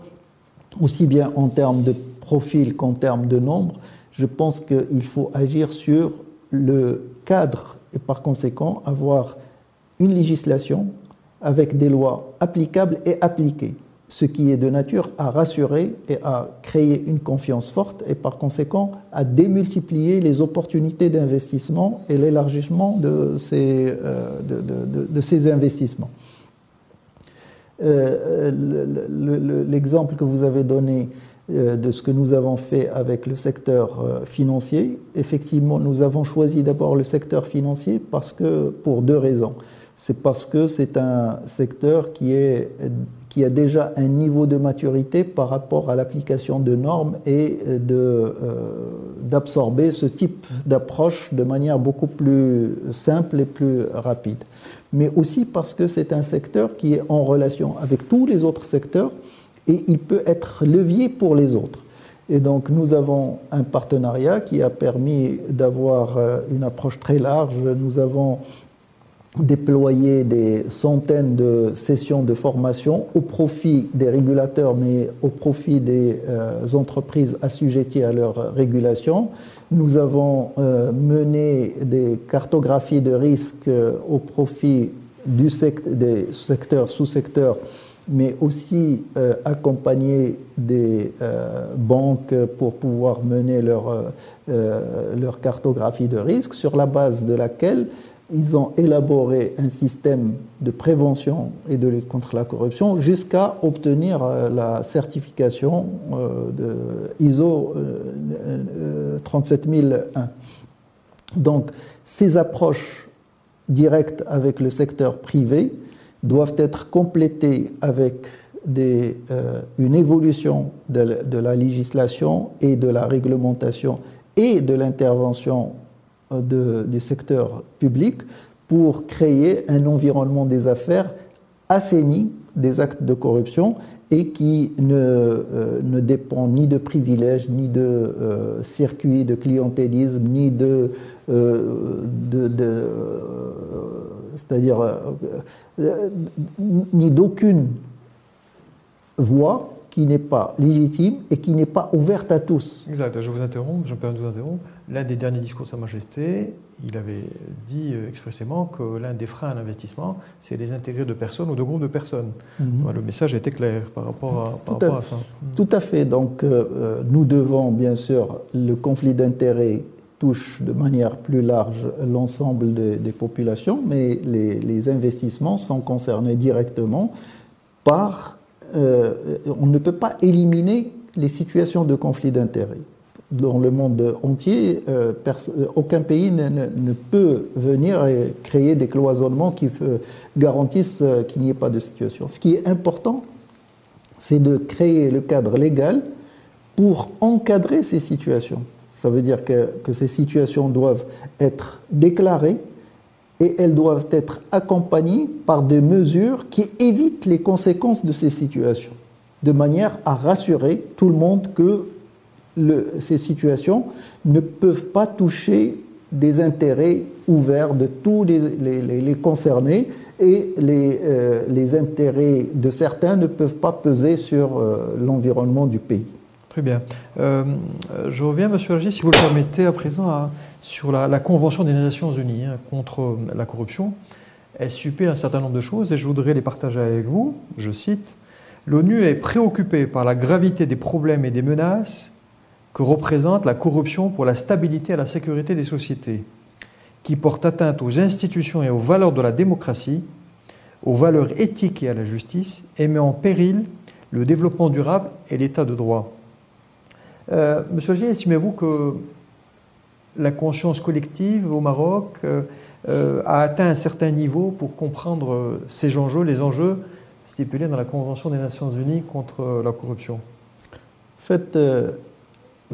aussi bien en termes de profil qu'en termes de nombre, je pense qu'il faut agir sur le cadre et par conséquent avoir une législation avec des lois applicables et appliquées, ce qui est de nature à rassurer et à créer une confiance forte et par conséquent à démultiplier les opportunités d'investissement et l'élargissement de, ces, investissements. L'exemple que vous avez donné de ce que nous avons fait avec le secteur euh, financier, effectivement, nous avons choisi d'abord le secteur financier parce que, pour deux raisons. C'est parce que c'est un secteur qui, est, qui a déjà un niveau de maturité par rapport à l'application de normes et d'absorber ce type d'approche de manière beaucoup plus simple et plus rapide mais aussi parce que c'est un secteur qui est en relation avec tous les autres secteurs et il peut être levier pour les autres. Et donc nous avons un partenariat qui a permis d'avoir euh, une approche très large. Nous avons déployé des centaines de sessions de formation au profit des régulateurs, mais au profit des euh, entreprises assujetties à leur régulation. Nous avons euh, mené des cartographies de risques au profit du des secteurs, sous-secteurs, mais aussi euh, accompagné des banques pour pouvoir mener leur, leur cartographie de risques, sur la base de laquelle ils ont élaboré un système de prévention et de lutte contre la corruption jusqu'à obtenir euh, la certification euh, de ISO 37001. Euh, Donc, ces approches directes avec le secteur privé doivent être complétées avec des, une évolution de, la législation et de la réglementation et de l'intervention du secteur public pour créer un environnement des affaires assaini des actes de corruption et qui ne, euh, dépend ni de privilèges, ni de euh, circuits de clientélisme, ni de, euh, de c'est-à-dire ni d'aucune voie qui n'est pas légitime et qui n'est pas ouverte à tous. Exact, je vous interromps, je me permets de vous interrompre. L'un des derniers discours de Sa Majesté, il avait dit euh, expressément que l'un des freins à l'investissement, c'est les intégrer de personnes ou de groupes de personnes. Mhm. Le message était clair par rapport à, Tout à, ça. Tout à fait. Donc, euh, euh, nous devons, bien sûr, le conflit d'intérêts touche de manière plus large l'ensemble des, populations, mais les, les investissements sont concernés directement par on ne peut pas éliminer les situations de conflit d'intérêts. Dans le monde entier, euh, aucun pays ne, peut venir et créer des cloisonnements qui garantissent euh, qu'il n'y ait pas de situation. Ce qui est important, c'est de créer le cadre légal pour encadrer ces situations. Ça veut dire que ces situations doivent être déclarées, et elles doivent être accompagnées par des mesures qui évitent les conséquences de ces situations, de manière à rassurer tout le monde que ces situations ne peuvent pas toucher des intérêts ouverts de tous les, concernés et euh, les, intérêts de certains ne peuvent pas peser sur euh, l'environnement du pays. Très bien. Euh, je reviens, Monsieur Régis, si vous le permettez, à présent sur la, Convention des Nations Unies hein, contre la corruption. Elle supplie un certain nombre de choses et je voudrais les partager avec vous. Je cite L'ONU est préoccupée par la gravité des problèmes et des menaces que représente la corruption pour la stabilité et la sécurité des sociétés, qui porte atteinte aux institutions et aux valeurs de la démocratie, aux valeurs éthiques et à la justice, et met en péril le développement durable et l'état de droit. Euh, Monsieur Algier, estimez-vous que la conscience collective au Maroc euh, euh, a atteint un certain niveau pour comprendre euh, ces enjeux, les enjeux stipulés dans la Convention des Nations Unies contre la corruption En fait,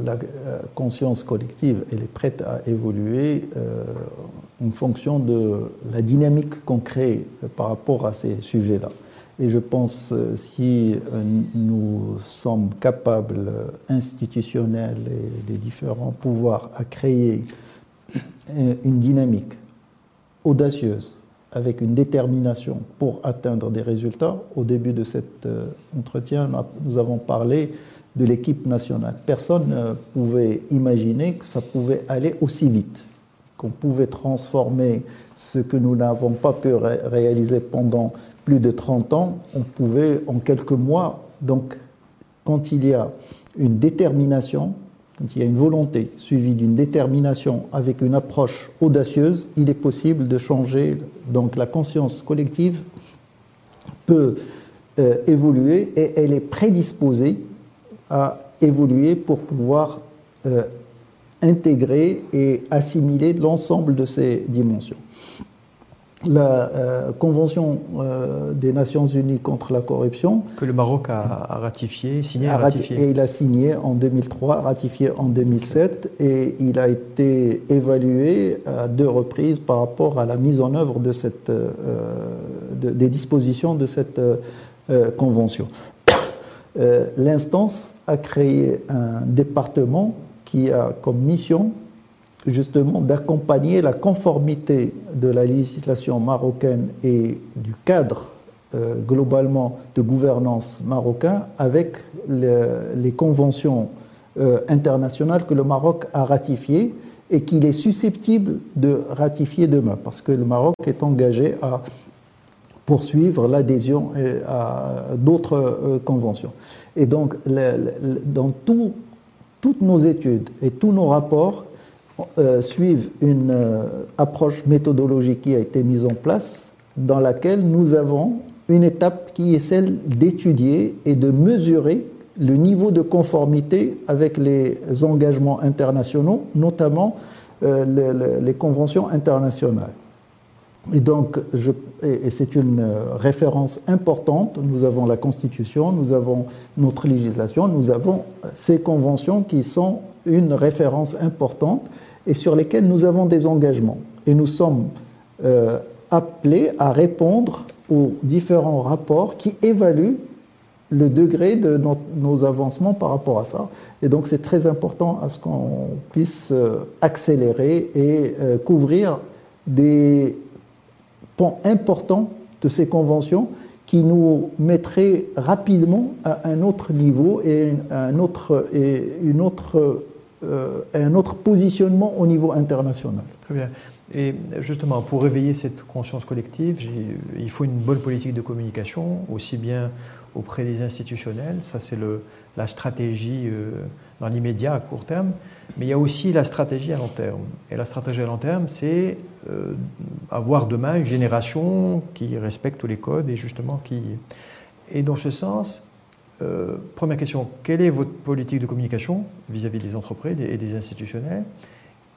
la conscience collective, elle est prête à évoluer en fonction de la dynamique qu'on crée par rapport à ces sujets-là. Et je pense si nous sommes capables, institutionnels et des différents pouvoirs, à créer une dynamique audacieuse, avec une détermination pour atteindre des résultats. Au début de cet euh, entretien, nous avons parlé de l'équipe nationale. Personne ne pouvait imaginer que ça pouvait aller aussi vite, qu'on pouvait transformer ce que nous n'avons pas pu réaliser pendant plus de 30 ans, on pouvait en quelques mois, donc quand il y a une détermination, quand il y a une volonté suivie d'une détermination avec une approche audacieuse, il est possible de changer. Donc la conscience collective peut euh, évoluer et elle est prédisposée à évoluer pour pouvoir euh, intégrer et assimiler l'ensemble de ces dimensions la euh, Convention euh, des Nations Unies contre la corruption. Que le Maroc a, ratifié, signé a ratifié. Et il a signé en 2003, ratifié en 2007, et il a été évalué à deux reprises par rapport à la mise en œuvre de cette, euh, des dispositions de cette Convention. L'instance a créé un département qui a comme mission justement d'accompagner la conformité de la législation marocaine et du cadre euh, globalement de gouvernance marocain avec les conventions euh, internationales que le Maroc a ratifiées et qu'il est susceptible de ratifier demain, parce que le Maroc est engagé à poursuivre l'adhésion à d'autres euh, conventions. Et donc, dans toutes nos études et tous nos rapports, euh, suivent une euh, approche méthodologique qui a été mise en place, dans laquelle nous avons une étape qui est celle d'étudier et de mesurer le niveau de conformité avec les engagements internationaux, notamment euh, les, conventions internationales. Et donc, et c'est une référence importante. Nous avons la Constitution, nous avons notre législation, nous avons ces conventions qui sont une référence importante et sur lesquelles nous avons des engagements. Et nous sommes euh, appelés à répondre aux différents rapports qui évaluent le degré de nos avancements par rapport à ça. Et donc c'est très important à ce qu'on puisse euh, accélérer et euh, couvrir des pans importants de ces conventions qui nous mettraient rapidement à un autre niveau et, un autre, et une autre, un autre positionnement au niveau international. Très bien. Et justement, pour réveiller cette conscience collective, il faut une bonne politique de communication, aussi bien auprès des institutionnels, ça c'est la stratégie euh, dans l'immédiat, à court terme, mais il y a aussi la stratégie à long terme. Et la stratégie à long terme, c'est euh, avoir demain une génération qui respecte tous les codes et justement qui... Et dans ce sens, euh, première question, quelle est votre politique de communication vis-à-vis des entreprises et des institutionnels?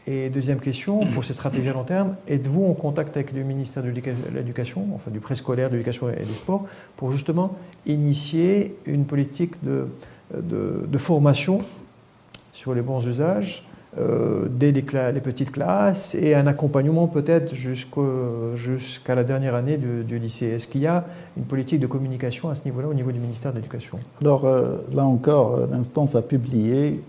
Et deuxième question, pour cette stratégie à long terme, êtes-vous en contact avec le ministère de l'Éducation, enfin du préscolaire, de l'Éducation et du Sport, pour justement initier une politique de, de formation sur les bons usages euh, dès les, petites classes et un accompagnement peut-être jusqu'à la dernière année du, lycée. Est-ce qu'il y a une politique de communication à ce niveau-là au niveau du ministère de l'Éducation? Alors euh, là encore, euh, l'instance a publié,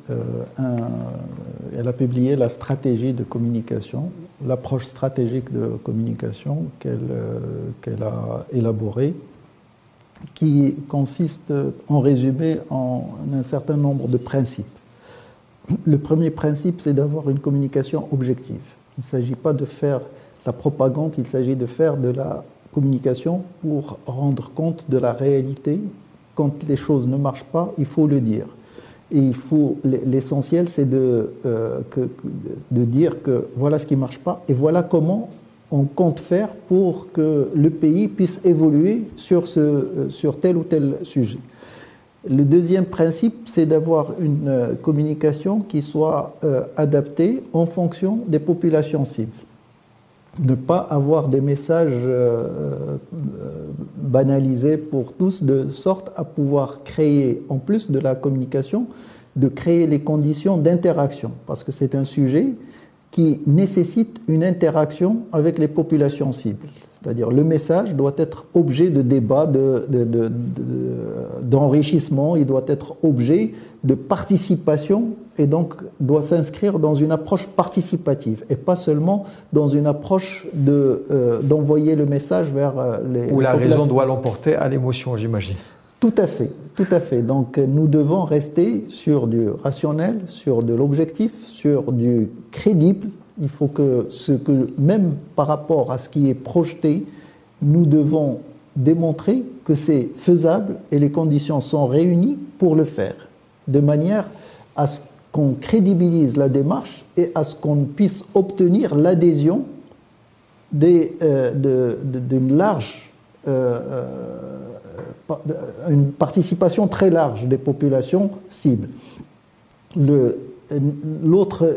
elle a publié la stratégie de communication, l'approche stratégique de communication qu'elle a élaborée qui consiste en résumé en un certain nombre de principes. Le premier principe, c'est d'avoir une communication objective. Il ne s'agit pas de faire la propagande, il s'agit de faire de la communication pour rendre compte de la réalité. Quand les choses ne marchent pas, il faut le dire. L'essentiel, c'est de, euh, de dire que voilà ce qui ne marche pas et voilà comment on compte faire pour que le pays puisse évoluer sur, euh, sur tel ou tel sujet. Le deuxième principe, c'est d'avoir une euh, communication qui soit euh, adaptée en fonction des populations cibles. Ne pas avoir des messages euh, banalisés pour tous, de sorte à pouvoir créer, en plus de la communication, de créer les conditions d'interaction, parce que c'est un sujet qui nécessite une interaction avec les populations cibles. C'est-à-dire le message doit être objet de débat, d'enrichissement, de, il doit être objet de participation et donc doit s'inscrire dans une approche participative et pas seulement dans une approche euh, d'envoyer le message vers euh, les... Où la raison doit l'emporter à l'émotion, j'imagine. Tout à fait, tout à fait. Donc nous devons rester sur du rationnel, sur de l'objectif, sur du crédible il faut que, ce que, même par rapport à ce qui est projeté, nous devons démontrer que c'est faisable et les conditions sont réunies pour le faire, de manière à ce qu'on crédibilise la démarche et à ce qu'on puisse obtenir l'adhésion d'une large, euh, euh, une participation très large des populations cibles. L'autre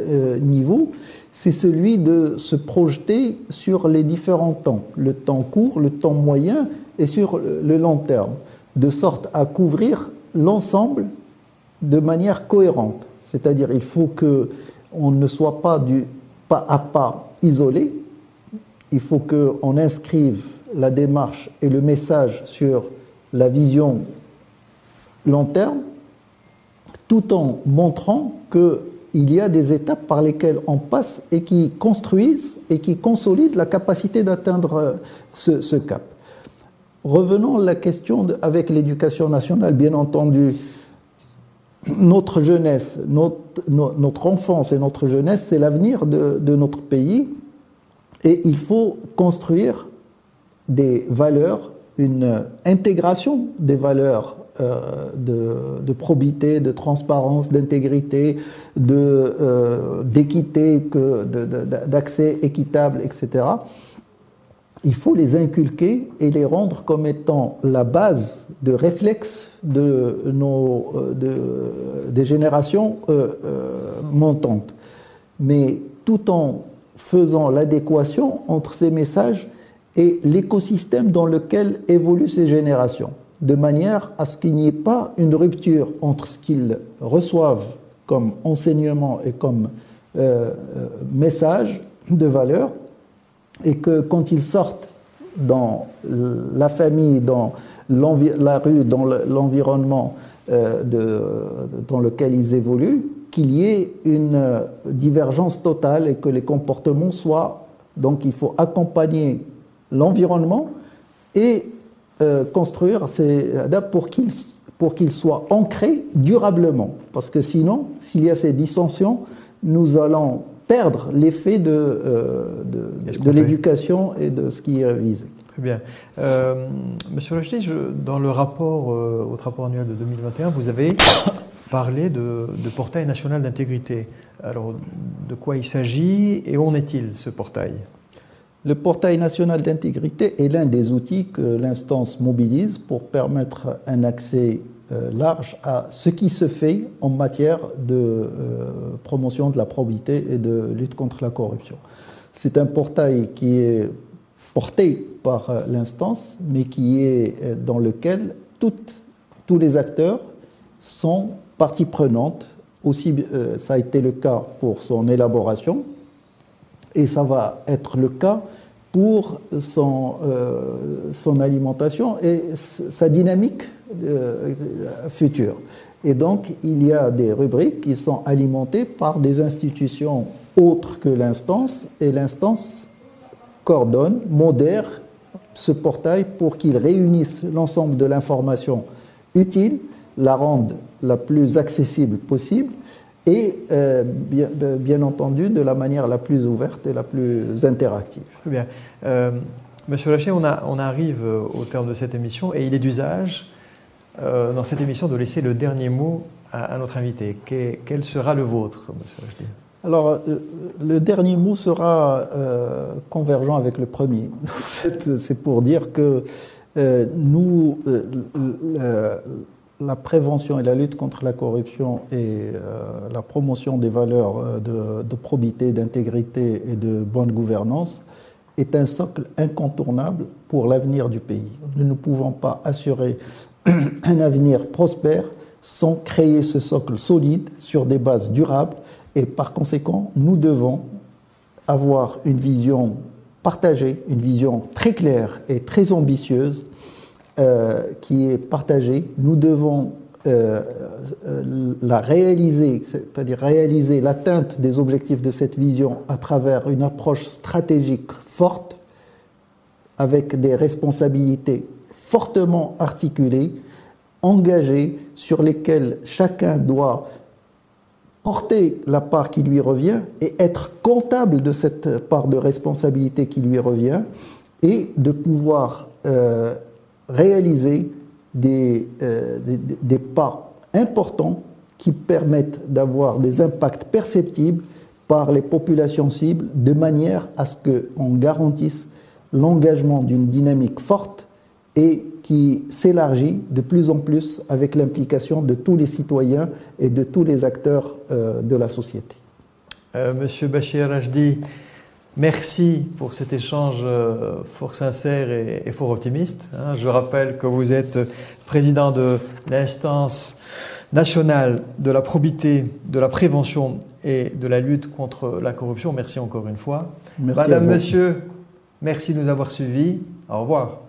niveau, c'est celui de se projeter sur les différents temps, le temps court, le temps moyen et sur le long terme, de sorte à couvrir l'ensemble de manière cohérente. C'est-à-dire il faut que on ne soit pas du pas à pas isolé, il faut qu'on inscrive la démarche et le message sur la vision long terme, tout en montrant que il y a des étapes par lesquelles on passe et qui construisent et qui consolident la capacité d'atteindre euh, ce, cap. Revenons à la question avec l'éducation nationale, bien entendu. Notre jeunesse, notre, enfance et notre jeunesse, c'est l'avenir de notre pays et il faut construire des valeurs, une intégration des valeurs euh, de, probité, de transparence, d'intégrité, euh, d'équité, d'accès équitable, etc. Il faut les inculquer et les rendre comme étant la base de réflexe de nos, euh, des générations montantes. Mais tout en faisant l'adéquation entre ces messages et l'écosystème dans lequel évoluent ces générations, de manière à ce qu'il n'y ait pas une rupture entre ce qu'ils reçoivent comme enseignement et comme euh, euh, message de valeur, et que quand ils sortent dans la famille, dans la rue, dans l'environnement euh, dans lequel ils évoluent, qu'il y ait une divergence totale et que les comportements soient... Donc il faut accompagner l'environnement et euh, construire ces adaptes pour qu'ils pour qu'ils soient ancrés durablement. Parce que sinon, s'il y a ces dissensions, nous allons perdre l'effet de, euh, de, l'éducation et de ce qui est visé. Très bien. Euh, Monsieur Lachty, dans le rapport, euh, au rapport annuel de 2021, vous avez *coughs* parlé de, de portail national d'intégrité. Alors, de quoi il s'agit et où en est-il ce portail? Le portail national d'intégrité est l'un des outils que l'instance mobilise pour permettre un accès euh, large à ce qui se fait en matière de euh, promotion de la probité et de lutte contre la corruption. C'est un portail qui est porté par euh, l'instance, mais qui est dans lequel tous les acteurs sont partie prenante. Aussi, ça a été le cas pour son élaboration, et ça va être le cas pour son, euh, alimentation et sa dynamique euh, future. Et donc, il y a des rubriques qui sont alimentées par des institutions autres que l'instance, et l'instance coordonne, modère ce portail pour qu'il réunisse l'ensemble de l'information utile, la rende la plus accessible possible et euh, bien, entendu de la manière la plus ouverte et la plus interactive. Très bien. Euh, Monsieur Lacher, on, on, arrive au terme de cette émission et il est d'usage euh, dans cette émission de laisser le dernier mot à, notre invité. quel sera le vôtre, Monsieur Lacher alors, le dernier mot sera convergent avec le premier. En fait, c'est pour dire que nous, la prévention et la lutte contre la corruption et euh, la promotion des valeurs euh, de, probité, d'intégrité et de bonne gouvernance est un socle incontournable pour l'avenir du pays. Nous ne pouvons pas assurer *clears throat* un avenir prospère sans créer ce socle solide sur des bases durables et par conséquent, nous devons avoir une vision partagée, une vision très claire et très ambitieuse euh, qui est partagée. Nous devons euh, euh, la réaliser, c'est-à-dire réaliser l'atteinte des objectifs de cette vision à travers une approche stratégique forte, avec des responsabilités fortement articulées, engagées, sur lesquelles chacun doit porter la part qui lui revient et être comptable de cette part de responsabilité qui lui revient et de pouvoir réaliser euh, des, des, pas importants qui permettent d'avoir des impacts perceptibles par les populations cibles de manière à ce qu'on garantisse l'engagement d'une dynamique forte et qui s'élargit de plus en plus avec l'implication de tous les citoyens et de tous les acteurs euh, de la société. Euh, Monsieur Bachir Rajdi, Merci pour cet échange euh, fort sincère et, fort optimiste. Hein. Je rappelle que vous êtes président de l'instance nationale de la probité, de la prévention et de la lutte contre la corruption. Merci encore une fois. Madame, Monsieur, merci de nous avoir suivis. Au revoir.